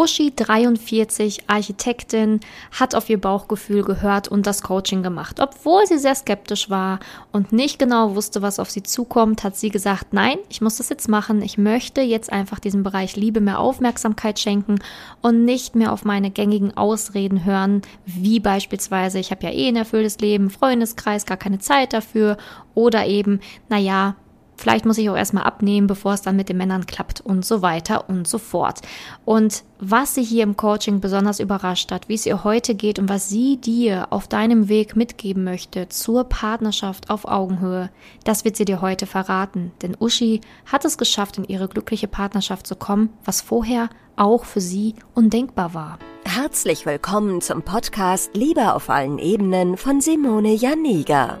Uschi, 43, Architektin, hat auf ihr Bauchgefühl gehört und das Coaching gemacht. Obwohl sie sehr skeptisch war und nicht genau wusste, was auf sie zukommt, hat sie gesagt, nein, ich muss das jetzt machen. Ich möchte jetzt einfach diesem Bereich Liebe mehr Aufmerksamkeit schenken und nicht mehr auf meine gängigen Ausreden hören, wie beispielsweise, ich habe ja eh ein erfülltes Leben, Freundeskreis, gar keine Zeit dafür oder eben, naja, Vielleicht muss ich auch erstmal abnehmen, bevor es dann mit den Männern klappt und so weiter und so fort. Und was sie hier im Coaching besonders überrascht hat, wie es ihr heute geht und was sie dir auf deinem Weg mitgeben möchte zur Partnerschaft auf Augenhöhe, das wird sie dir heute verraten. Denn Uschi hat es geschafft, in ihre glückliche Partnerschaft zu kommen, was vorher auch für sie undenkbar war. Herzlich willkommen zum Podcast Liebe auf allen Ebenen von Simone Janiga.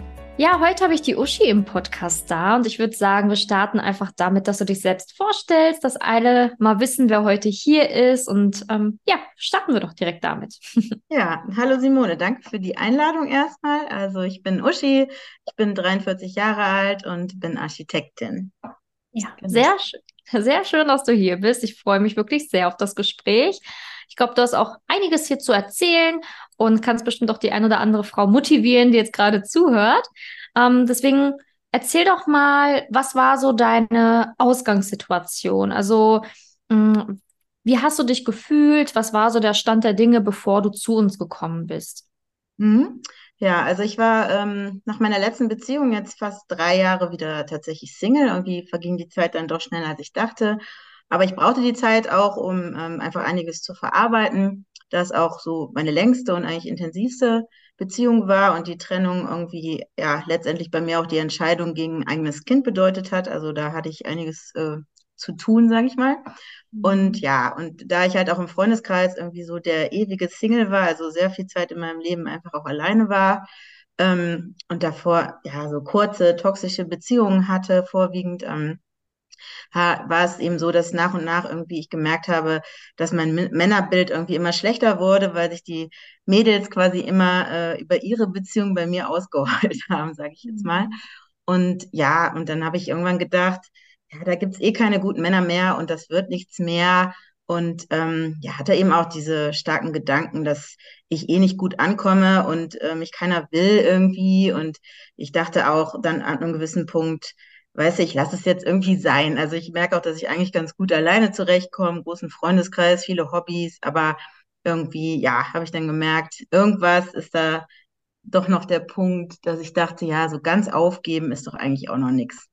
Ja, heute habe ich die Uschi im Podcast da und ich würde sagen, wir starten einfach damit, dass du dich selbst vorstellst, dass alle mal wissen, wer heute hier ist und ähm, ja, starten wir doch direkt damit. Ja, hallo Simone, danke für die Einladung erstmal. Also ich bin Uschi, ich bin 43 Jahre alt und bin Architektin. Ja, genau. sehr, sehr schön, dass du hier bist. Ich freue mich wirklich sehr auf das Gespräch. Ich glaube, du hast auch einiges hier zu erzählen und kannst bestimmt auch die ein oder andere Frau motivieren, die jetzt gerade zuhört. Ähm, deswegen erzähl doch mal, was war so deine Ausgangssituation? Also, mh, mm, wie hast du dich gefühlt? Was war so der Stand der Dinge, bevor du zu uns gekommen bist? Mhm. Ja, also ich war ähm, nach meiner letzten Beziehung jetzt fast drei Jahre wieder tatsächlich Single. Irgendwie verging die Zeit dann doch schneller, als ich dachte. Aber ich brauchte die Zeit auch, um ähm, einfach einiges zu verarbeiten. Das auch so meine längste und eigentlich intensivste Beziehung war und die Trennung irgendwie ja letztendlich bei mir auch die Entscheidung gegen ein eigenes Kind bedeutet hat. Also da hatte ich einiges äh, zu tun, sage ich mal. Und mhm. ja, und da ich halt auch im Freundeskreis irgendwie so der ewige Single war, also sehr viel Zeit in meinem Leben einfach auch alleine war ähm, und davor ja so kurze toxische Beziehungen hatte, vorwiegend ähm, war es eben so, dass nach und nach irgendwie ich gemerkt habe, dass mein Männerbild irgendwie immer schlechter wurde, weil sich die Mädels quasi immer äh, über ihre Beziehung bei mir ausgeheult haben, sage ich jetzt mal. Mhm. Und ja, und dann habe ich irgendwann gedacht, ja, da gibt's eh keine guten Männer mehr und das wird nichts mehr. Und ähm, ja, hatte eben auch diese starken Gedanken, dass ich eh nicht gut ankomme und äh, mich keiner will irgendwie. Und ich dachte auch dann an einem gewissen Punkt, weiß ich, lass es jetzt irgendwie sein. Also ich merke auch, dass ich eigentlich ganz gut alleine zurechtkomme, großen Freundeskreis, viele Hobbys, aber irgendwie, ja, habe ich dann gemerkt, irgendwas ist da doch noch der Punkt, dass ich dachte, ja, so ganz aufgeben ist doch eigentlich auch noch nichts.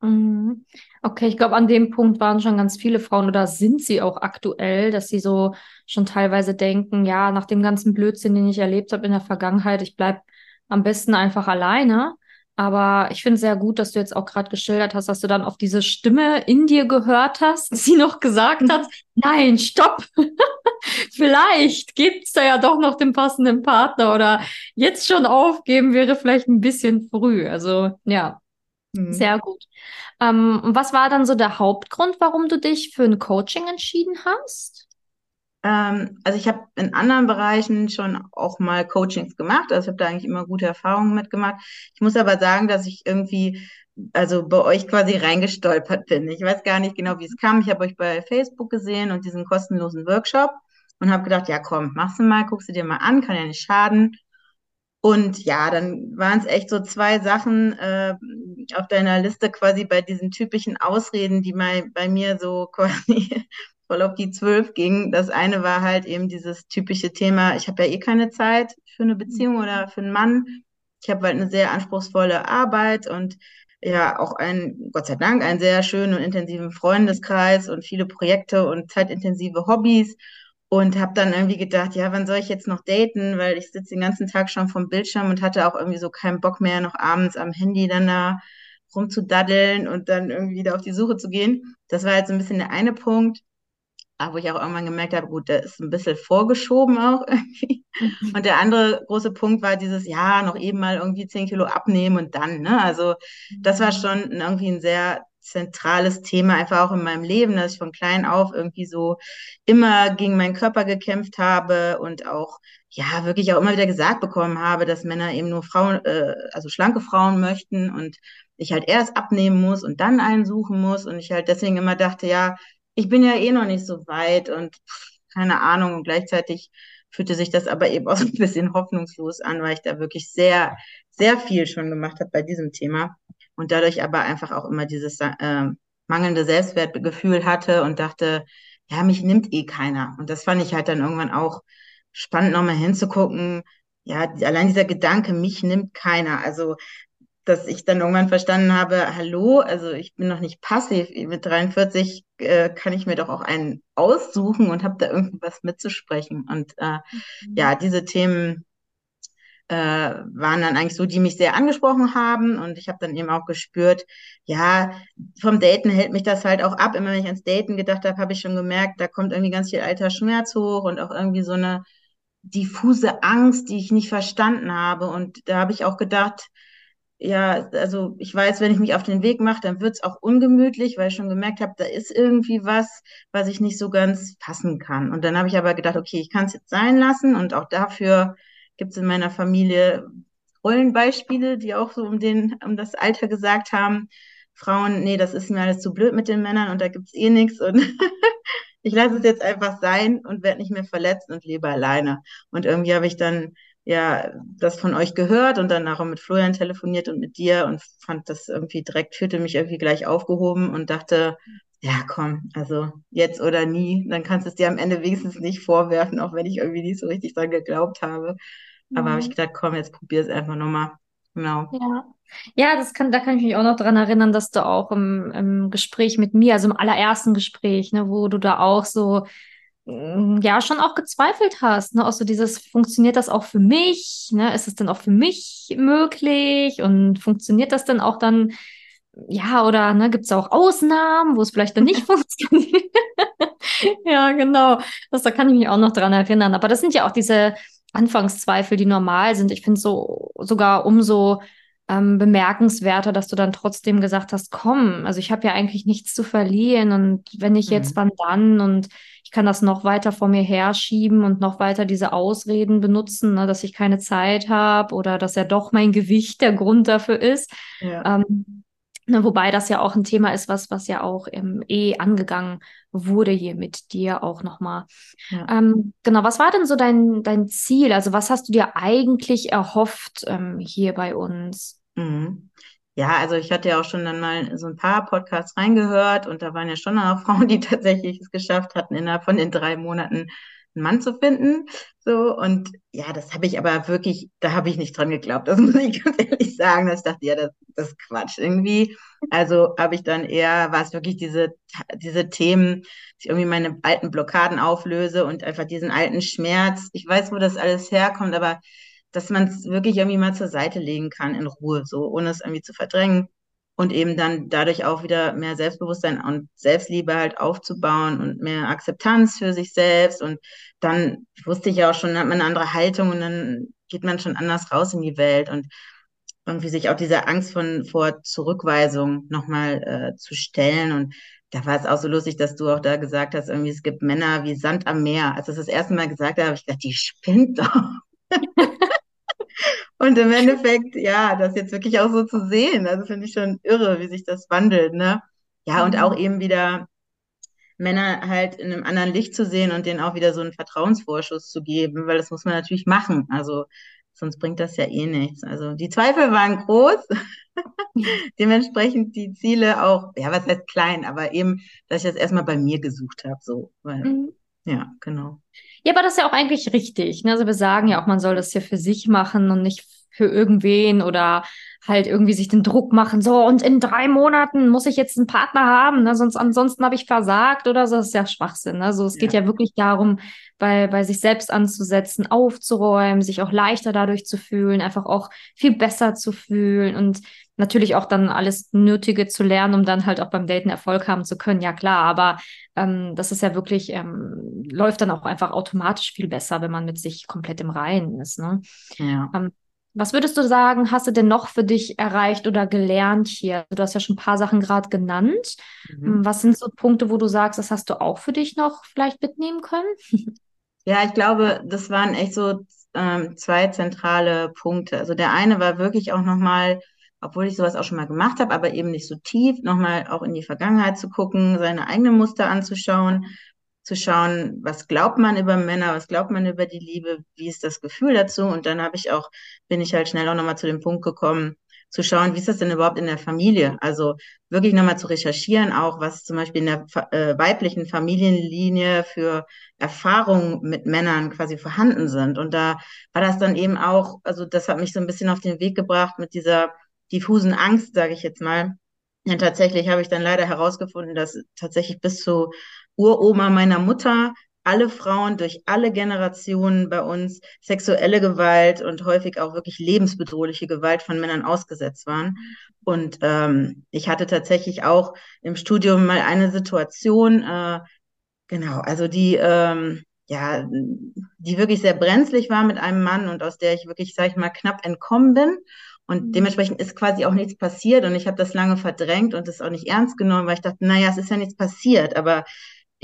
Mhm. Okay, ich glaube, an dem Punkt waren schon ganz viele Frauen oder sind sie auch aktuell, dass sie so schon teilweise denken, ja, nach dem ganzen Blödsinn, den ich erlebt habe in der Vergangenheit, ich bleibe am besten einfach alleine. Aber ich finde es sehr gut, dass du jetzt auch gerade geschildert hast, dass du dann auf diese Stimme in dir gehört hast, die noch gesagt hat, nein, stopp, vielleicht gibt's da ja doch noch den passenden Partner oder jetzt schon aufgeben wäre vielleicht ein bisschen früh. Also ja, mhm. sehr gut. Ähm, was war dann so der Hauptgrund, warum du dich für ein Coaching entschieden hast? Ähm, also ich habe in anderen Bereichen schon auch mal Coachings gemacht. Also ich habe da eigentlich immer gute Erfahrungen mitgemacht. Ich muss aber sagen, dass ich irgendwie also bei euch quasi reingestolpert bin. Ich weiß gar nicht genau, wie es kam. Ich habe euch bei Facebook gesehen und diesen kostenlosen Workshop und habe gedacht, ja komm, machst du mal, guckst du dir mal an, kann ja nicht schaden. Und ja, dann waren es echt so zwei Sachen äh, auf deiner Liste quasi bei diesen typischen Ausreden, die mal bei mir so quasi voll auf die zwölf ging. Das eine war halt eben dieses typische Thema, ich habe ja eh keine Zeit für eine Beziehung oder für einen Mann. Ich habe halt eine sehr anspruchsvolle Arbeit und ja auch ein, Gott sei Dank, einen sehr schönen und intensiven Freundeskreis und viele Projekte und zeitintensive Hobbys. Und habe dann irgendwie gedacht, ja, wann soll ich jetzt noch daten? Weil ich sitze den ganzen Tag schon vom Bildschirm und hatte auch irgendwie so keinen Bock mehr, noch abends am Handy dann da rumzudaddeln und dann irgendwie wieder auf die Suche zu gehen. Das war halt so ein bisschen der eine Punkt. Wo ich auch irgendwann gemerkt habe, gut, der ist ein bisschen vorgeschoben auch irgendwie. Mhm. Und der andere große Punkt war dieses, ja, noch eben mal irgendwie zehn Kilo abnehmen und dann, ne? Also das war schon irgendwie ein sehr zentrales Thema, einfach auch in meinem Leben, dass ich von klein auf irgendwie so immer gegen meinen Körper gekämpft habe und auch, ja, wirklich auch immer wieder gesagt bekommen habe, dass Männer eben nur Frauen, äh, also schlanke Frauen möchten und ich halt erst abnehmen muss und dann einen suchen muss und ich halt deswegen immer dachte, ja, ich bin ja eh noch nicht so weit und keine Ahnung und gleichzeitig fühlte sich das aber eben auch so ein bisschen hoffnungslos an, weil ich da wirklich sehr, sehr viel schon gemacht habe bei diesem Thema und dadurch aber einfach auch immer dieses äh, mangelnde Selbstwertgefühl hatte und dachte, ja, mich nimmt eh keiner. Und das fand ich halt dann irgendwann auch spannend, nochmal hinzugucken. Ja, allein dieser Gedanke, mich nimmt keiner. Also dass ich dann irgendwann verstanden habe, hallo, also ich bin noch nicht passiv. Mit 43 äh, kann ich mir doch auch einen aussuchen und habe da irgendwas mitzusprechen. Und äh, mhm. ja, diese Themen äh, waren dann eigentlich so, die mich sehr angesprochen haben. Und ich habe dann eben auch gespürt, ja, vom Daten hält mich das halt auch ab. Immer wenn ich ans Daten gedacht habe, habe ich schon gemerkt, da kommt irgendwie ganz viel alter Schmerz hoch und auch irgendwie so eine diffuse Angst, die ich nicht verstanden habe. Und da habe ich auch gedacht, ja, also ich weiß, wenn ich mich auf den Weg mache, dann wird es auch ungemütlich, weil ich schon gemerkt habe, da ist irgendwie was, was ich nicht so ganz fassen kann. Und dann habe ich aber gedacht, okay, ich kann es jetzt sein lassen und auch dafür gibt es in meiner Familie Rollenbeispiele, die auch so um den, um das Alter gesagt haben, Frauen, nee, das ist mir alles zu blöd mit den Männern und da gibt es eh nichts und ich lasse es jetzt einfach sein und werde nicht mehr verletzt und lebe alleine. Und irgendwie habe ich dann ja das von euch gehört und dann nachher mit Florian telefoniert und mit dir und fand das irgendwie direkt, fühlte mich irgendwie gleich aufgehoben und dachte, ja, komm, also jetzt oder nie, dann kannst du es dir am Ende wenigstens nicht vorwerfen, auch wenn ich irgendwie nicht so richtig dran geglaubt habe. Aber mhm. habe ich gedacht, komm, jetzt probier es einfach nochmal. Genau. Ja. Ja, das kann, da kann ich mich auch noch dran erinnern, dass du auch im, im Gespräch mit mir, also im allerersten Gespräch, ne, wo du da auch so ja schon auch gezweifelt hast, ne? Auch so dieses, funktioniert das auch für mich? Ne? Ist es denn auch für mich möglich? Und funktioniert das denn auch dann, ja, oder ne, gibt es auch Ausnahmen, wo es vielleicht dann nicht funktioniert? ja, genau. Das, da kann ich mich auch noch dran erinnern. Aber das sind ja auch diese Anfangszweifel, die normal sind. Ich finde so sogar umso ähm, bemerkenswerter, dass du dann trotzdem gesagt hast, komm, also ich habe ja eigentlich nichts zu verlieren und wenn ich jetzt, mhm. wann dann? Und kann das noch weiter vor mir herschieben und noch weiter diese Ausreden benutzen, ne, dass ich keine Zeit habe oder dass ja doch mein Gewicht der Grund dafür ist. Ja. Ähm, Ne, wobei das ja auch ein Thema ist, was, was ja auch ähm, eh angegangen wurde hier mit dir auch nochmal. Ja. Ähm, genau, was war denn so dein, dein Ziel? Also was hast du dir eigentlich erhofft ähm, hier bei uns? Mhm. Ja, also ich hatte ja auch schon dann mal so ein paar Podcasts reingehört und da waren ja schon auch Frauen, die tatsächlich es geschafft hatten, innerhalb von den drei Monaten einen Mann zu finden. So, und ja, das habe ich aber wirklich, da habe ich nicht dran geglaubt. Das muss ich ganz ehrlich sagen. Dass ich dachte, ja, das, das ist Quatsch irgendwie. Also habe ich dann eher, war es wirklich diese, diese Themen, dass ich irgendwie meine alten Blockaden auflöse und einfach diesen alten Schmerz. Ich weiß, wo das alles herkommt, aber dass man es wirklich irgendwie mal zur Seite legen kann in Ruhe, so ohne es irgendwie zu verdrängen und eben dann dadurch auch wieder mehr Selbstbewusstsein und Selbstliebe halt aufzubauen und mehr Akzeptanz für sich selbst. Und dann wusste ich ja auch schon, hat man eine andere Haltung und dann geht man schon anders raus in die Welt und irgendwie sich auch dieser Angst von vor Zurückweisung nochmal äh, zu stellen. Und da war es auch so lustig, dass du auch da gesagt hast, irgendwie es gibt Männer wie Sand am Meer. Als ich das, das erste Mal gesagt habe, habe ich gedacht, die spinnt doch. Und im Endeffekt, ja, das jetzt wirklich auch so zu sehen, also finde ich schon irre, wie sich das wandelt, ne? Ja, und auch mhm. eben wieder Männer halt in einem anderen Licht zu sehen und denen auch wieder so einen Vertrauensvorschuss zu geben, weil das muss man natürlich machen. Also sonst bringt das ja eh nichts. Also die Zweifel waren groß. Dementsprechend die Ziele auch, ja, was heißt klein, aber eben, dass ich das erstmal bei mir gesucht habe, so. Weil, mhm. Ja, genau. Ja, aber das ist ja auch eigentlich richtig. Ne? Also wir sagen ja auch, man soll das ja für sich machen und nicht für irgendwen oder halt irgendwie sich den Druck machen, so und in drei Monaten muss ich jetzt einen Partner haben, ne? sonst ansonsten habe ich versagt oder so, das ist ja Schwachsinn. Ne? Also es ja. geht ja wirklich darum, bei, bei sich selbst anzusetzen, aufzuräumen, sich auch leichter dadurch zu fühlen, einfach auch viel besser zu fühlen und natürlich auch dann alles Nötige zu lernen, um dann halt auch beim Daten Erfolg haben zu können. Ja klar, aber ähm, das ist ja wirklich, ähm, läuft dann auch einfach automatisch viel besser, wenn man mit sich komplett im Reinen ist. Ne? Ja. Ähm, was würdest du sagen, hast du denn noch für dich erreicht oder gelernt hier? Du hast ja schon ein paar Sachen gerade genannt. Mhm. Was sind so Punkte, wo du sagst, das hast du auch für dich noch vielleicht mitnehmen können? Ja, ich glaube, das waren echt so ähm, zwei zentrale Punkte. Also der eine war wirklich auch nochmal obwohl ich sowas auch schon mal gemacht habe, aber eben nicht so tief, nochmal auch in die Vergangenheit zu gucken, seine eigenen Muster anzuschauen, zu schauen, was glaubt man über Männer, was glaubt man über die Liebe, wie ist das Gefühl dazu und dann habe ich auch, bin ich halt schnell auch nochmal zu dem Punkt gekommen, zu schauen, wie ist das denn überhaupt in der Familie? Also wirklich nochmal zu recherchieren, auch was zum Beispiel in der äh, weiblichen Familienlinie für Erfahrungen mit Männern quasi vorhanden sind. Und da war das dann eben auch, also das hat mich so ein bisschen auf den Weg gebracht mit dieser diffusen Angst, sage ich jetzt mal. Ja, tatsächlich habe ich dann leider herausgefunden, dass tatsächlich bis zu Uroma meiner Mutter alle Frauen durch alle Generationen bei uns sexuelle Gewalt und häufig auch wirklich lebensbedrohliche Gewalt von Männern ausgesetzt waren. Und ähm, ich hatte tatsächlich auch im Studium mal eine Situation, äh, genau, also die, ähm, ja, die wirklich sehr brenzlig war mit einem Mann und aus der ich wirklich, sag ich mal, knapp entkommen bin. Und mhm. dementsprechend ist quasi auch nichts passiert und ich habe das lange verdrängt und das auch nicht ernst genommen, weil ich dachte, naja, es ist ja nichts passiert. Aber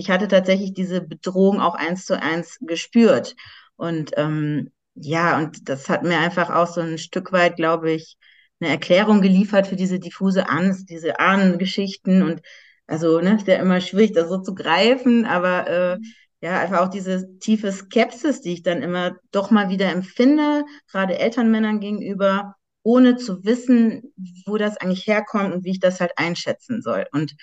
ich hatte tatsächlich diese Bedrohung auch eins zu eins gespürt. Und ähm, ja, und das hat mir einfach auch so ein Stück weit, glaube ich, eine Erklärung geliefert für diese diffuse Angst, diese Ahnengeschichten und also, ne, ist ja immer schwierig, das so zu greifen, aber äh, ja, einfach auch diese tiefe Skepsis, die ich dann immer doch mal wieder empfinde, gerade Elternmännern gegenüber, ohne zu wissen, wo das eigentlich herkommt und wie ich das halt einschätzen soll. Und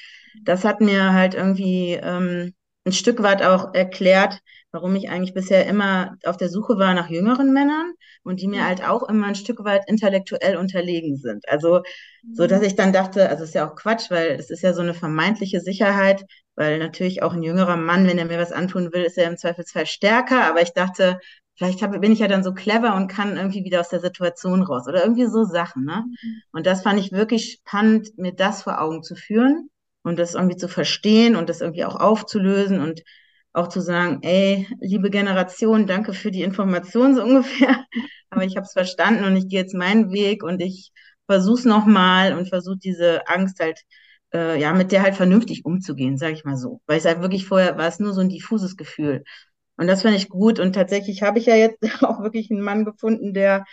das hat mir halt irgendwie ähm, ein Stück weit auch erklärt, warum ich eigentlich bisher immer auf der Suche war nach jüngeren Männern und die mir halt auch immer ein Stück weit intellektuell unterlegen sind. Also, so dass ich dann dachte, also ist ja auch Quatsch, weil es ist ja so eine vermeintliche Sicherheit, weil natürlich auch ein jüngerer Mann, wenn er mir was antun will, ist er im Zweifelsfall stärker. Aber ich dachte, vielleicht hab, bin ich ja dann so clever und kann irgendwie wieder aus der Situation raus oder irgendwie so Sachen. Ne? Mhm. Und das fand ich wirklich spannend, mir das vor Augen zu führen und das irgendwie zu verstehen und das irgendwie auch aufzulösen und auch zu sagen, ey, liebe Generation, danke für die Information so ungefähr, aber ich habe es verstanden und ich gehe jetzt meinen Weg und ich versuche es nochmal und versuche diese Angst halt, äh, ja, mit der halt vernünftig umzugehen, sage ich mal so. Weil es halt wirklich vorher war es nur so ein diffuses Gefühl. Und das finde ich gut. Und tatsächlich habe ich ja jetzt auch wirklich einen Mann gefunden, der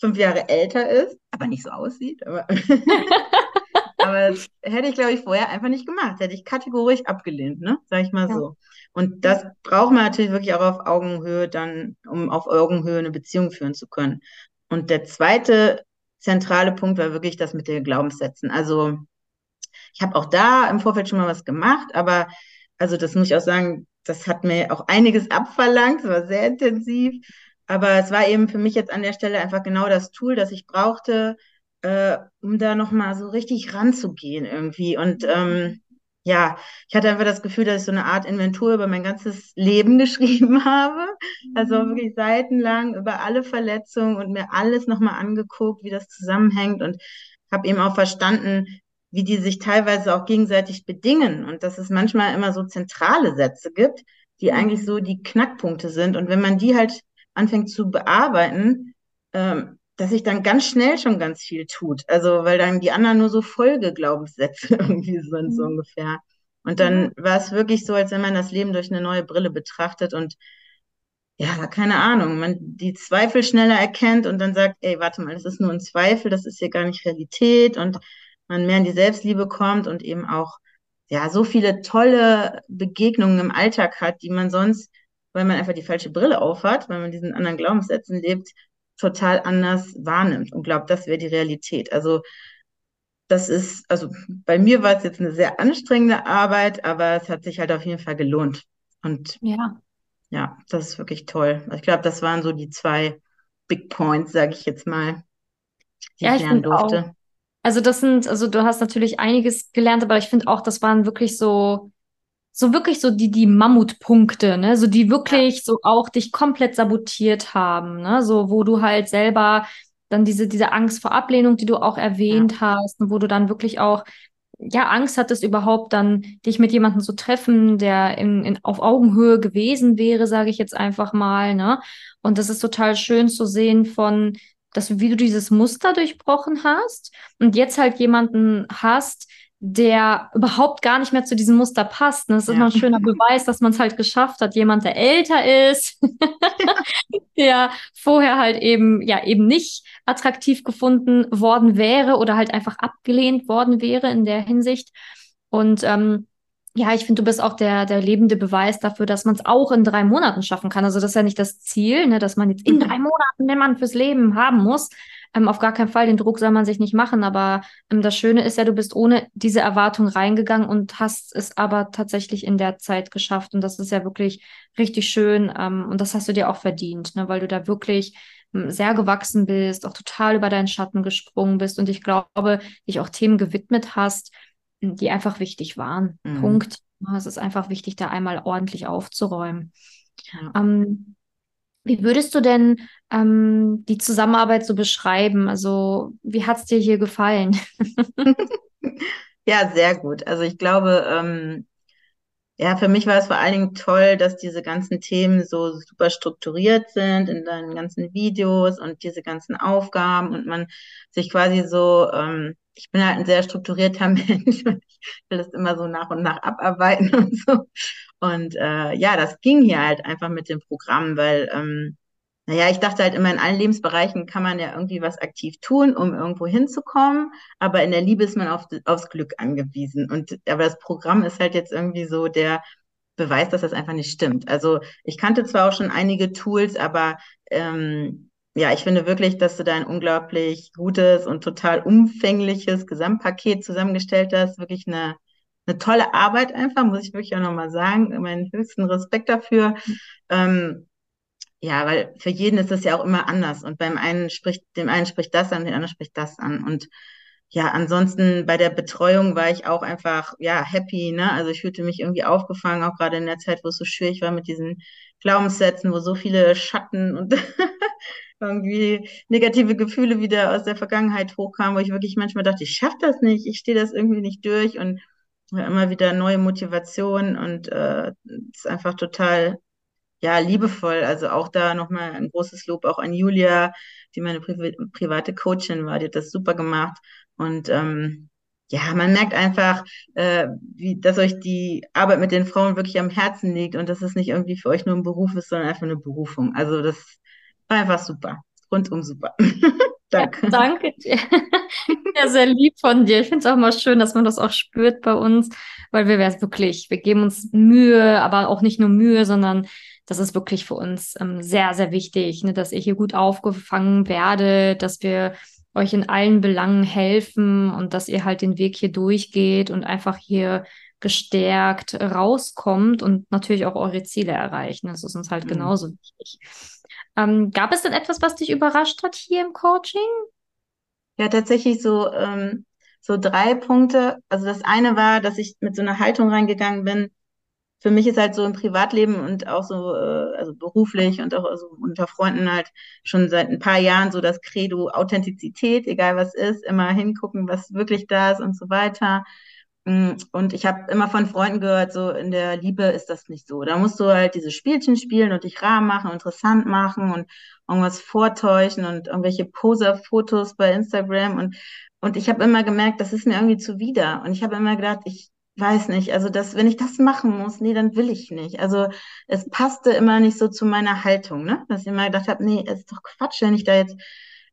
fünf Jahre älter ist, aber nicht so aussieht. Aber, aber das hätte ich, glaube ich, vorher einfach nicht gemacht. Hätte ich kategorisch abgelehnt, ne? Sag ich mal ja. so. Und das braucht man natürlich wirklich auch auf Augenhöhe dann, um auf Augenhöhe eine Beziehung führen zu können. Und der zweite zentrale Punkt war wirklich das mit den Glaubenssätzen. Also ich habe auch da im Vorfeld schon mal was gemacht, aber also das muss ich auch sagen, das hat mir auch einiges abverlangt, es war sehr intensiv, aber es war eben für mich jetzt an der Stelle einfach genau das Tool, das ich brauchte, äh, um da nochmal so richtig ranzugehen irgendwie. Und ähm, ja, ich hatte einfach das Gefühl, dass ich so eine Art Inventur über mein ganzes Leben geschrieben habe. Also mhm. wirklich seitenlang über alle Verletzungen und mir alles nochmal angeguckt, wie das zusammenhängt und habe eben auch verstanden, wie die sich teilweise auch gegenseitig bedingen und dass es manchmal immer so zentrale Sätze gibt, die mhm. eigentlich so die Knackpunkte sind. Und wenn man die halt anfängt zu bearbeiten, ähm, dass sich dann ganz schnell schon ganz viel tut. Also, weil dann die anderen nur so Folgeglaubenssätze irgendwie sind, mhm. so ungefähr. Und dann war es wirklich so, als wenn man das Leben durch eine neue Brille betrachtet und ja, keine Ahnung, man die Zweifel schneller erkennt und dann sagt, ey, warte mal, das ist nur ein Zweifel, das ist hier gar nicht Realität und man mehr in die Selbstliebe kommt und eben auch ja so viele tolle Begegnungen im Alltag hat, die man sonst, weil man einfach die falsche Brille aufhat, weil man diesen anderen Glaubenssätzen lebt, total anders wahrnimmt und glaubt, das wäre die Realität. Also das ist, also bei mir war es jetzt eine sehr anstrengende Arbeit, aber es hat sich halt auf jeden Fall gelohnt. Und ja, ja das ist wirklich toll. Ich glaube, das waren so die zwei Big Points, sage ich jetzt mal, die ja, ich, ich lernen durfte. Auch. Also das sind, also du hast natürlich einiges gelernt, aber ich finde auch, das waren wirklich so, so wirklich so die, die Mammutpunkte, ne, so die wirklich ja. so auch dich komplett sabotiert haben, ne, so wo du halt selber dann diese, diese Angst vor Ablehnung, die du auch erwähnt ja. hast, und wo du dann wirklich auch ja, Angst hattest überhaupt dann, dich mit jemandem zu treffen, der in, in, auf Augenhöhe gewesen wäre, sage ich jetzt einfach mal, ne? Und das ist total schön zu sehen von, dass wie du dieses Muster durchbrochen hast und jetzt halt jemanden hast, der überhaupt gar nicht mehr zu diesem Muster passt. Und das ist ja. immer ein schöner Beweis, dass man es halt geschafft hat. Jemand, der älter ist, der vorher halt eben, ja, eben nicht attraktiv gefunden worden wäre oder halt einfach abgelehnt worden wäre in der Hinsicht. Und ähm, ja, ich finde, du bist auch der, der lebende Beweis dafür, dass man es auch in drei Monaten schaffen kann. Also das ist ja nicht das Ziel, ne, dass man jetzt in mhm. drei Monaten den Mann fürs Leben haben muss, ähm, auf gar keinen Fall, den Druck soll man sich nicht machen. Aber ähm, das Schöne ist ja, du bist ohne diese Erwartung reingegangen und hast es aber tatsächlich in der Zeit geschafft. Und das ist ja wirklich richtig schön. Ähm, und das hast du dir auch verdient, ne? weil du da wirklich ähm, sehr gewachsen bist, auch total über deinen Schatten gesprungen bist und ich glaube, dich auch Themen gewidmet hast, die einfach wichtig waren. Mhm. Punkt. Es ist einfach wichtig, da einmal ordentlich aufzuräumen. Ja. Ähm, wie würdest du denn ähm, die Zusammenarbeit so beschreiben? Also, wie hat es dir hier gefallen? ja, sehr gut. Also ich glaube, ähm, ja, für mich war es vor allen Dingen toll, dass diese ganzen Themen so super strukturiert sind in deinen ganzen Videos und diese ganzen Aufgaben und man sich quasi so, ähm, ich bin halt ein sehr strukturierter Mensch ich will das immer so nach und nach abarbeiten und so. Und äh, ja, das ging hier halt einfach mit dem Programm, weil, ähm, naja, ich dachte halt immer, in allen Lebensbereichen kann man ja irgendwie was aktiv tun, um irgendwo hinzukommen. Aber in der Liebe ist man auf, aufs Glück angewiesen. Und aber das Programm ist halt jetzt irgendwie so der Beweis, dass das einfach nicht stimmt. Also ich kannte zwar auch schon einige Tools, aber ähm, ja, ich finde wirklich, dass du da ein unglaublich gutes und total umfängliches Gesamtpaket zusammengestellt hast. Wirklich eine eine tolle Arbeit einfach, muss ich wirklich auch nochmal sagen. Meinen höchsten Respekt dafür. Ähm, ja, weil für jeden ist das ja auch immer anders. Und beim einen spricht, dem einen spricht das an, dem anderen spricht das an. Und ja, ansonsten bei der Betreuung war ich auch einfach, ja, happy, ne? Also ich fühlte mich irgendwie aufgefangen, auch gerade in der Zeit, wo es so schwierig war mit diesen Glaubenssätzen, wo so viele Schatten und irgendwie negative Gefühle wieder aus der Vergangenheit hochkamen, wo ich wirklich manchmal dachte, ich schaffe das nicht, ich stehe das irgendwie nicht durch und immer wieder neue Motivation und äh, ist einfach total ja liebevoll. Also auch da nochmal ein großes Lob auch an Julia, die meine Pri private Coachin war, die hat das super gemacht und ähm, ja, man merkt einfach, äh, wie, dass euch die Arbeit mit den Frauen wirklich am Herzen liegt und dass es nicht irgendwie für euch nur ein Beruf ist, sondern einfach eine Berufung. Also das war einfach super, rundum super. danke. Ja, danke dir. Ja, sehr lieb von dir. Ich finde es auch mal schön, dass man das auch spürt bei uns, weil wir es wirklich, wir geben uns Mühe, aber auch nicht nur Mühe, sondern das ist wirklich für uns ähm, sehr, sehr wichtig, ne, dass ihr hier gut aufgefangen werdet, dass wir euch in allen Belangen helfen und dass ihr halt den Weg hier durchgeht und einfach hier gestärkt rauskommt und natürlich auch eure Ziele erreicht. Das ist uns halt mhm. genauso wichtig. Ähm, gab es denn etwas, was dich überrascht hat hier im Coaching? Ja, tatsächlich so, ähm, so drei Punkte. Also das eine war, dass ich mit so einer Haltung reingegangen bin. Für mich ist halt so im Privatleben und auch so, äh, also beruflich und auch also unter Freunden halt schon seit ein paar Jahren so das Credo Authentizität, egal was ist, immer hingucken, was wirklich da ist und so weiter. Mm, und ich habe immer von Freunden gehört, so in der Liebe ist das nicht so. Da musst du halt diese Spielchen spielen und dich rar machen, interessant machen und irgendwas vortäuschen und irgendwelche Poser-Fotos bei Instagram. Und, und ich habe immer gemerkt, das ist mir irgendwie zuwider. Und ich habe immer gedacht, ich weiß nicht, also das, wenn ich das machen muss, nee, dann will ich nicht. Also es passte immer nicht so zu meiner Haltung, ne? Dass ich immer gedacht habe, nee, ist doch Quatsch, wenn ich da jetzt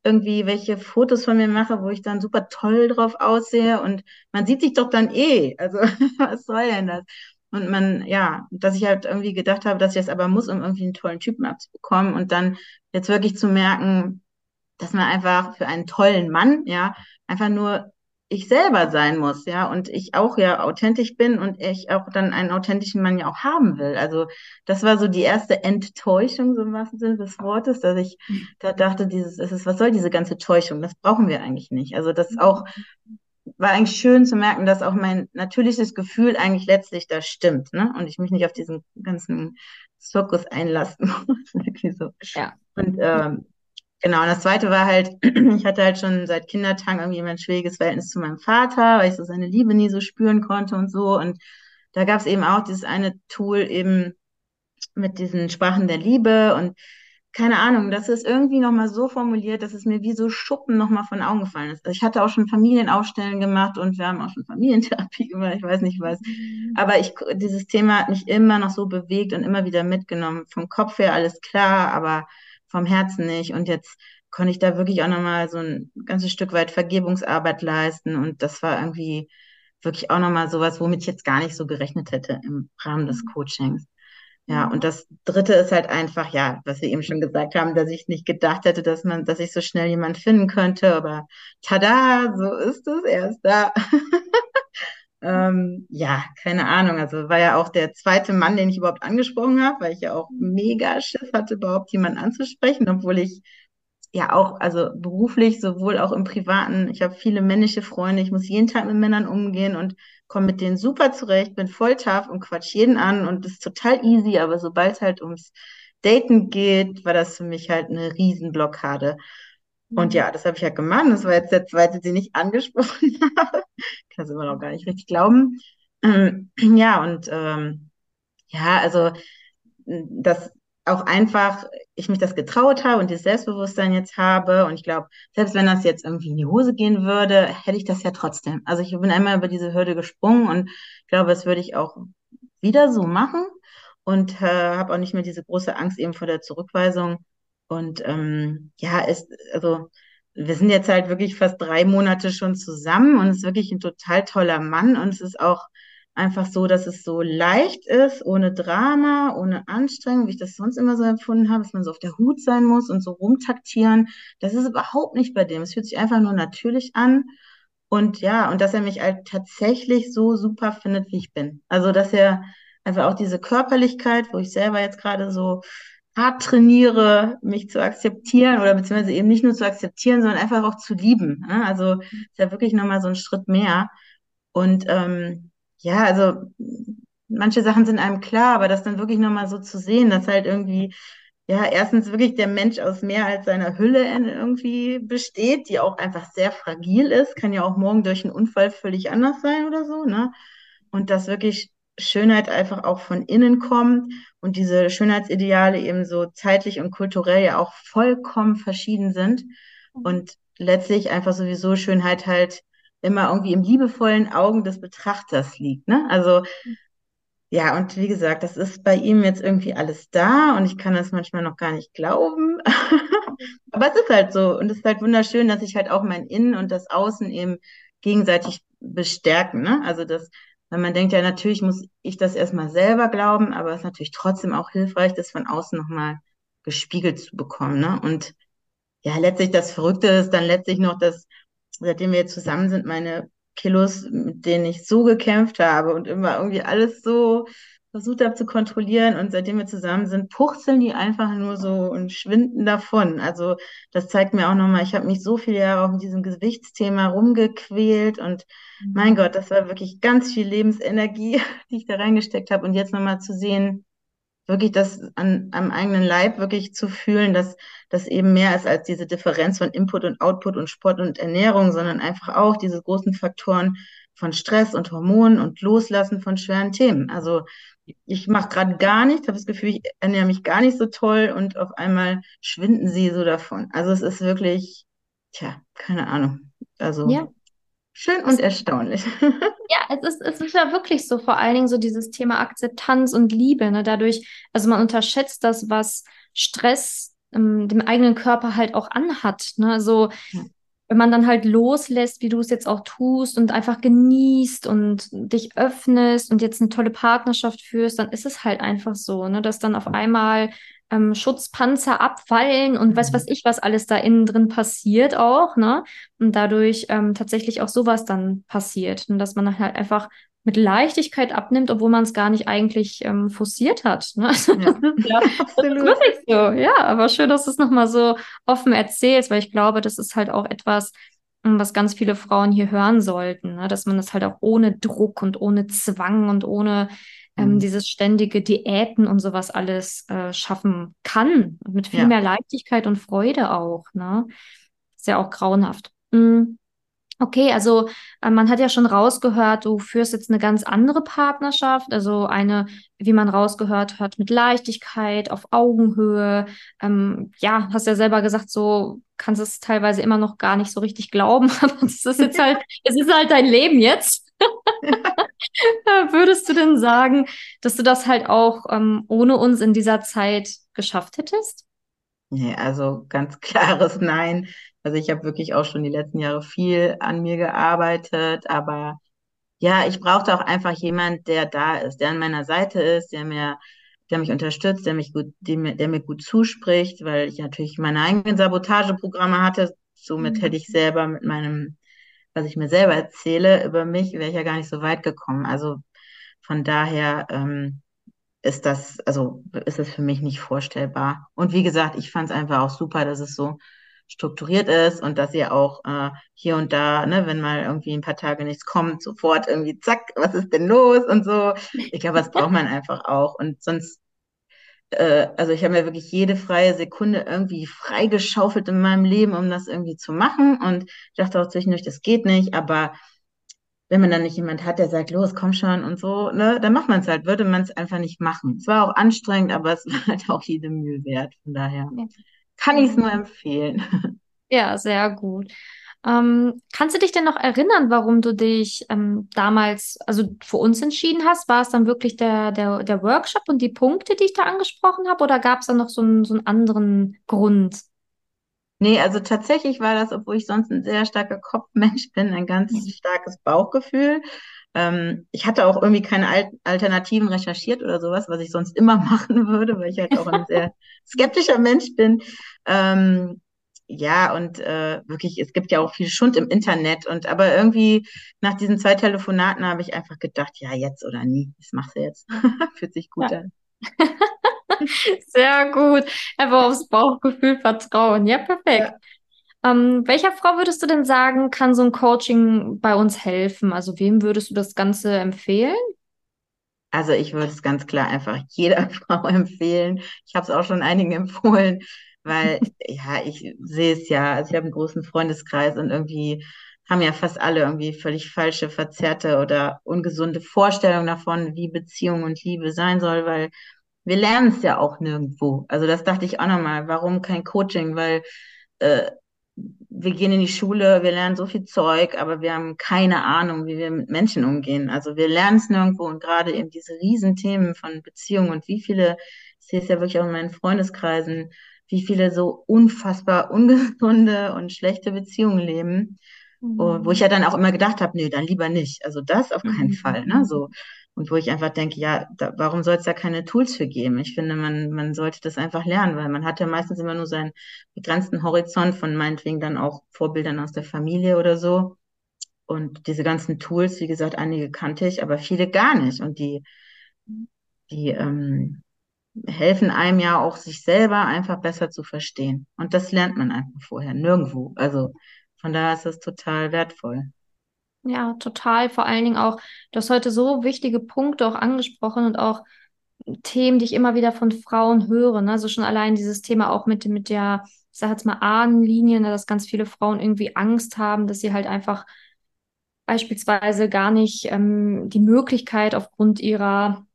irgendwie welche Fotos von mir mache, wo ich dann super toll drauf aussehe und man sieht sich doch dann eh. Also was soll denn das? Und man, ja, dass ich halt irgendwie gedacht habe, dass ich das aber muss, um irgendwie einen tollen Typen abzubekommen und dann jetzt wirklich zu merken, dass man einfach für einen tollen Mann, ja, einfach nur ich selber sein muss, ja, und ich auch ja authentisch bin und ich auch dann einen authentischen Mann ja auch haben will. Also das war so die erste Enttäuschung, so im wahrsten Sinne des Wortes, dass ich da dachte, dieses, es ist, was soll diese ganze Täuschung? Das brauchen wir eigentlich nicht. Also das auch war eigentlich schön zu merken, dass auch mein natürliches Gefühl eigentlich letztlich da stimmt, ne? Und ich mich nicht auf diesen ganzen Zirkus einlassen muss. so. Ja. Und ähm, Genau, und das zweite war halt, ich hatte halt schon seit Kindertagen irgendwie immer ein schwieriges Verhältnis zu meinem Vater, weil ich so seine Liebe nie so spüren konnte und so. Und da gab es eben auch dieses eine Tool eben mit diesen Sprachen der Liebe und keine Ahnung, das ist irgendwie nochmal so formuliert, dass es mir wie so Schuppen nochmal von Augen gefallen ist. Also ich hatte auch schon Familienaufstellen gemacht und wir haben auch schon Familientherapie gemacht, ich weiß nicht was. Mhm. Aber ich, dieses Thema hat mich immer noch so bewegt und immer wieder mitgenommen. Vom Kopf her alles klar, aber vom Herzen nicht. Und jetzt konnte ich da wirklich auch nochmal so ein ganzes Stück weit Vergebungsarbeit leisten. Und das war irgendwie wirklich auch nochmal sowas, womit ich jetzt gar nicht so gerechnet hätte im Rahmen des mhm. Coachings. Ja, und das dritte ist halt einfach, ja, was wir eben schon gesagt haben, dass ich nicht gedacht hätte, dass man, dass ich so schnell jemand finden könnte, aber tada, so ist es, er ist da. Ähm, ja, keine Ahnung. Also war ja auch der zweite Mann, den ich überhaupt angesprochen habe, weil ich ja auch mega Schiss hatte, überhaupt jemanden anzusprechen, obwohl ich ja auch, also beruflich, sowohl auch im Privaten, ich habe viele männliche Freunde, ich muss jeden Tag mit Männern umgehen und komme mit denen super zurecht, bin voll tough und quatsch jeden an und das ist total easy, aber sobald es halt ums Daten geht, war das für mich halt eine Riesenblockade. Und ja, das habe ich ja gemacht. Das war jetzt der zweite, den ich angesprochen habe. Kann es immer noch gar nicht richtig glauben. Ähm, ja, und ähm, ja, also dass auch einfach ich mich das getraut habe und dieses Selbstbewusstsein jetzt habe. Und ich glaube, selbst wenn das jetzt irgendwie in die Hose gehen würde, hätte ich das ja trotzdem. Also ich bin einmal über diese Hürde gesprungen und ich glaube, das würde ich auch wieder so machen und äh, habe auch nicht mehr diese große Angst eben vor der Zurückweisung. Und ähm, ja, ist, also wir sind jetzt halt wirklich fast drei Monate schon zusammen und es ist wirklich ein total toller Mann und es ist auch einfach so, dass es so leicht ist, ohne Drama, ohne Anstrengung, wie ich das sonst immer so empfunden habe, dass man so auf der Hut sein muss und so rumtaktieren. Das ist überhaupt nicht bei dem. Es fühlt sich einfach nur natürlich an. Und ja, und dass er mich halt tatsächlich so super findet, wie ich bin. Also, dass er einfach auch diese Körperlichkeit, wo ich selber jetzt gerade so hart trainiere, mich zu akzeptieren oder beziehungsweise eben nicht nur zu akzeptieren, sondern einfach auch zu lieben. Ne? Also ist ja wirklich nochmal so ein Schritt mehr. Und ähm, ja, also manche Sachen sind einem klar, aber das dann wirklich nochmal so zu sehen, dass halt irgendwie, ja, erstens wirklich der Mensch aus mehr als seiner Hülle irgendwie besteht, die auch einfach sehr fragil ist, kann ja auch morgen durch einen Unfall völlig anders sein oder so, ne? Und das wirklich Schönheit einfach auch von innen kommt und diese Schönheitsideale eben so zeitlich und kulturell ja auch vollkommen verschieden sind und letztlich einfach sowieso Schönheit halt immer irgendwie im liebevollen Augen des Betrachters liegt. Ne? Also ja, und wie gesagt, das ist bei ihm jetzt irgendwie alles da und ich kann das manchmal noch gar nicht glauben. Aber es ist halt so und es ist halt wunderschön, dass sich halt auch mein Innen und das Außen eben gegenseitig bestärken. Ne? Also das weil man denkt ja, natürlich muss ich das erstmal selber glauben, aber es ist natürlich trotzdem auch hilfreich, das von außen nochmal gespiegelt zu bekommen. Ne? Und ja, letztlich das Verrückte ist dann letztlich noch, dass seitdem wir jetzt zusammen sind, meine Kilos, mit denen ich so gekämpft habe und immer irgendwie alles so versucht habe zu kontrollieren und seitdem wir zusammen sind, puchzeln die einfach nur so und schwinden davon. Also das zeigt mir auch nochmal, ich habe mich so viele Jahre auch mit diesem Gewichtsthema rumgequält und mhm. mein Gott, das war wirklich ganz viel Lebensenergie, die ich da reingesteckt habe und jetzt nochmal zu sehen, wirklich das an, am eigenen Leib wirklich zu fühlen, dass das eben mehr ist als diese Differenz von Input und Output und Sport und Ernährung, sondern einfach auch diese großen Faktoren von Stress und Hormonen und Loslassen von schweren Themen. Also ich mache gerade gar nichts, habe das Gefühl, ich ernähre mich gar nicht so toll und auf einmal schwinden sie so davon. Also es ist wirklich, tja, keine Ahnung. Also ja. schön und erstaunlich. Ja, es ist, es ist ja wirklich so, vor allen Dingen so dieses Thema Akzeptanz und Liebe. Ne? Dadurch, also man unterschätzt das, was Stress ähm, dem eigenen Körper halt auch anhat. Ne? So, ja wenn man dann halt loslässt, wie du es jetzt auch tust und einfach genießt und dich öffnest und jetzt eine tolle Partnerschaft führst, dann ist es halt einfach so, ne, dass dann auf einmal ähm, Schutzpanzer abfallen und weiß Mhm. was ich, was alles da innen drin passiert auch, ne? Und dadurch ähm, tatsächlich auch sowas dann passiert. Und dass man halt einfach mit Leichtigkeit abnimmt, obwohl man es gar nicht eigentlich ähm, forciert hat. Ne? Ja, das ist ja, absolut. so. Ja, aber schön, dass du es nochmal so offen erzählst, weil ich glaube, das ist halt auch etwas, ähm, was ganz viele Frauen hier hören sollten, ne? Dass man das halt auch ohne Druck und ohne Zwang und ohne ähm, Mhm. dieses ständige Diäten und sowas alles äh, schaffen kann. Mit viel Ja. mehr Leichtigkeit und Freude auch, ne? Ist ja auch grauenhaft. Mm. Okay, also äh, man hat ja schon rausgehört, du führst jetzt eine ganz andere Partnerschaft, also eine, wie man rausgehört hat, mit Leichtigkeit, auf Augenhöhe. Ähm, ja, hast ja selber gesagt, so kannst es teilweise immer noch gar nicht so richtig glauben, aber es ist jetzt halt, es ist halt dein Leben jetzt. Würdest du denn sagen, dass du das halt auch ähm, ohne uns in dieser Zeit geschafft hättest? Nee, also ganz klares Nein. Also ich habe wirklich auch schon die letzten Jahre viel an mir gearbeitet, aber ja, ich brauchte auch einfach jemand, der da ist, der an meiner Seite ist, der mir, der mich unterstützt, der mich gut, der mir, der mir gut zuspricht, weil ich natürlich meine eigenen Sabotageprogramme hatte. Somit Mhm. hätte ich selber mit meinem, was ich mir selber erzähle über mich, wäre ich ja gar nicht so weit gekommen. Also von daher, ähm, ist das, also ist es für mich nicht vorstellbar. Und wie gesagt, ich fand es einfach auch super, dass es so strukturiert ist und dass ihr auch äh, hier und da, ne, wenn mal irgendwie ein paar Tage nichts kommt, sofort irgendwie, zack, was ist denn los und so. Ich glaube, das braucht man einfach auch. Und sonst, äh, also ich habe mir wirklich jede freie Sekunde irgendwie freigeschaufelt in meinem Leben, um das irgendwie zu machen. Und ich dachte auch zwischendurch, das geht nicht, aber wenn man dann nicht jemand hat, der sagt, los, komm schon und so, ne, dann macht man es halt, würde man es einfach nicht machen. Es war auch anstrengend, aber es war halt auch jede Mühe wert. Von daher Ja. kann ich es nur empfehlen. Ja, sehr gut. Ähm, kannst du dich denn noch erinnern, warum du dich ähm, damals, also für uns entschieden hast? War es dann wirklich der, der, der Workshop und die Punkte, die ich da angesprochen habe, oder gab es da noch so einen, so einen anderen Grund? Nee, also tatsächlich war das, obwohl ich sonst ein sehr starker Kopfmensch bin, ein ganz Mhm. starkes Bauchgefühl. Ähm, ich hatte auch irgendwie keine Al Alternativen recherchiert oder sowas, was ich sonst immer machen würde, weil ich halt auch ein sehr skeptischer Mensch bin. Ähm, ja, und äh, wirklich, es gibt ja auch viel Schund im Internet. Und aber irgendwie nach diesen zwei Telefonaten habe ich einfach gedacht, ja, jetzt oder nie. Das machst du jetzt. Fühlt sich gut Ja. an. Sehr gut. Einfach aufs Bauchgefühl vertrauen. Ja, perfekt. Ähm, welcher Frau würdest du denn sagen, kann so ein Coaching bei uns helfen? Also wem würdest du das Ganze empfehlen? Also ich würde es ganz klar einfach jeder Frau empfehlen. Ich habe es auch schon einigen empfohlen, weil ja, ich sehe es ja, also ich habe einen großen Freundeskreis und irgendwie haben ja fast alle irgendwie völlig falsche, verzerrte oder ungesunde Vorstellungen davon, wie Beziehung und Liebe sein soll, weil wir lernen es ja auch nirgendwo. Also das dachte ich auch nochmal, warum kein Coaching? Weil äh, wir gehen in die Schule, wir lernen so viel Zeug, aber wir haben keine Ahnung, wie wir mit Menschen umgehen. Also wir lernen es nirgendwo und gerade eben diese Riesenthemen von Beziehungen und wie viele, ich sehe es ja wirklich auch in meinen Freundeskreisen, wie viele so unfassbar ungesunde und schlechte Beziehungen leben, wo wo ich ja dann auch immer gedacht habe, nee, dann lieber nicht. Also das auf keinen Mhm. Fall, ne? So. Und wo ich einfach denke, ja, da, warum soll es da keine Tools für geben? Ich finde, man, man sollte das einfach lernen, weil man hat ja meistens immer nur seinen begrenzten Horizont von meinetwegen dann auch Vorbildern aus der Familie oder so. Und diese ganzen Tools, wie gesagt, einige kannte ich, aber viele gar nicht. Und die, die ähm, helfen einem ja auch, sich selber einfach besser zu verstehen. Und das lernt man einfach vorher, nirgendwo. Also von daher ist das total wertvoll. Ja, total. Vor allen Dingen auch, du hast heute so wichtige Punkte auch angesprochen und auch Themen, die ich immer wieder von Frauen höre. Ne? Also schon allein dieses Thema auch mit, mit der, ich sag jetzt mal, Ahnenlinie, ne? dass ganz viele Frauen irgendwie Angst haben, dass sie halt einfach beispielsweise gar nicht ähm, die Möglichkeit aufgrund ihrer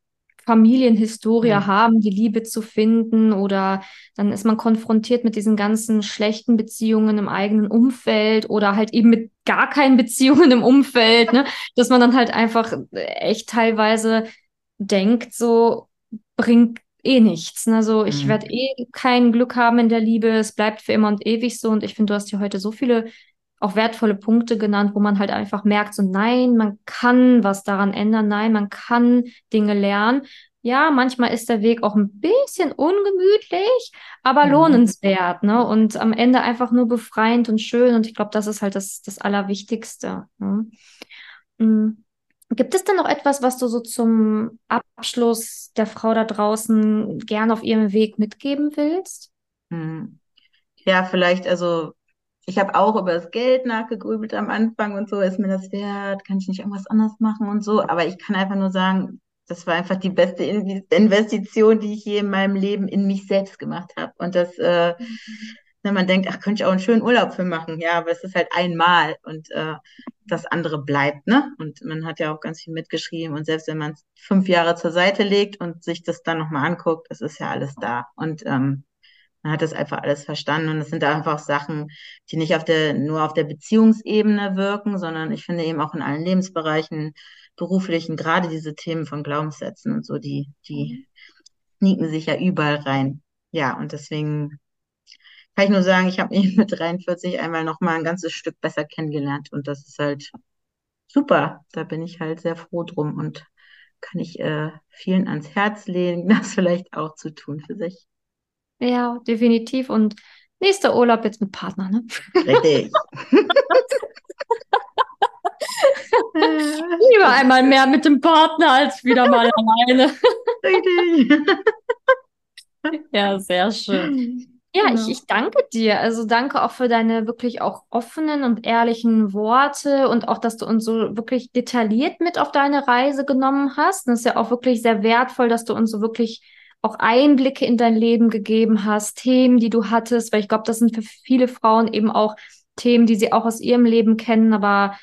Familienhistorie Mhm. haben, die Liebe zu finden oder dann ist man konfrontiert mit diesen ganzen schlechten Beziehungen im eigenen Umfeld oder halt eben mit gar keinen Beziehungen im Umfeld, ne? Dass man dann halt einfach echt teilweise denkt, so bringt eh nichts. Ne? So, ich Mhm. werde eh kein Glück haben in der Liebe, es bleibt für immer und ewig so. Und ich finde, du hast hier heute so viele auch wertvolle Punkte genannt, wo man halt einfach merkt, so nein, man kann was daran ändern, nein, man kann Dinge lernen. ja, manchmal ist der Weg auch ein bisschen ungemütlich, aber Mhm. lohnenswert, ne? Und am Ende einfach nur befreiend und schön. Und ich glaube, das ist halt das, das Allerwichtigste. Ne? Mm. Gibt es denn noch etwas, was du so zum Abschluss der Frau da draußen gern auf ihrem Weg mitgeben willst? Hm. Ja, vielleicht, also ich habe auch über das Geld nachgegrübelt am Anfang und so, ist mir das wert, kann ich nicht irgendwas anderes machen und so, aber ich kann einfach nur sagen, das war einfach die beste In- Investition, die ich je in meinem Leben in mich selbst gemacht habe. Und das, äh, wenn man denkt, ach, könnte ich auch einen schönen Urlaub für machen, ja, aber es ist halt einmal und äh, das andere bleibt, ne? Und man hat ja auch ganz viel mitgeschrieben und selbst wenn man es fünf Jahre zur Seite legt und sich das dann nochmal anguckt, es ist ja alles da. Und ähm, man hat das einfach alles verstanden und es sind einfach Sachen, die nicht auf der, nur auf der Beziehungsebene wirken, sondern ich finde eben auch in allen Lebensbereichen, beruflichen, gerade diese Themen von Glaubenssätzen und so, die, die sneaken sich ja überall rein. Ja, und deswegen kann ich nur sagen, ich habe ihn mit 43 einmal noch mal ein ganzes Stück besser kennengelernt und das ist halt super. Da bin ich halt sehr froh drum und kann ich äh, vielen ans Herz legen, das vielleicht auch zu tun für sich. Ja, definitiv. Und nächster Urlaub jetzt mit Partner, ne? Richtig. Lieber einmal mehr mit dem Partner als wieder mal alleine. Richtig. Ja, sehr schön. Ja, ich, Genau. ich danke dir. Also danke auch für deine wirklich auch offenen und ehrlichen Worte und auch, dass du uns so wirklich detailliert mit auf deine Reise genommen hast. Das ist ja auch wirklich sehr wertvoll, dass du uns so wirklich auch Einblicke in dein Leben gegeben hast, Themen, die du hattest, weil ich glaube, das sind für viele Frauen eben auch Themen, die sie auch aus ihrem Leben kennen, aber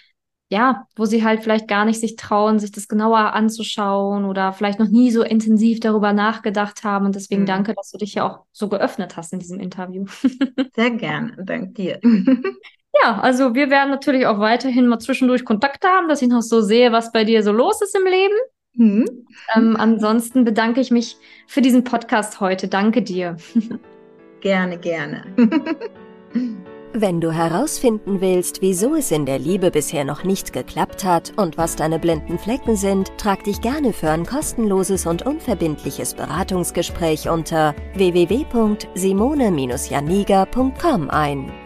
ja, wo sie halt vielleicht gar nicht sich trauen, sich das genauer anzuschauen oder vielleicht noch nie so intensiv darüber nachgedacht haben. Und deswegen Mhm. danke, dass du dich ja auch so geöffnet hast in diesem Interview. Sehr gerne. Dank dir. Ja, also wir werden natürlich auch weiterhin mal zwischendurch Kontakt haben, dass ich noch so sehe, was bei dir so los ist im Leben. Hm. Ähm, ansonsten bedanke ich mich für diesen Podcast heute. Danke dir. Gerne, gerne. Wenn du herausfinden willst, wieso es in der Liebe bisher noch nicht geklappt hat und was deine blinden Flecken sind, trag dich gerne für ein kostenloses und unverbindliches Beratungsgespräch unter www.simone-janiga.com ein.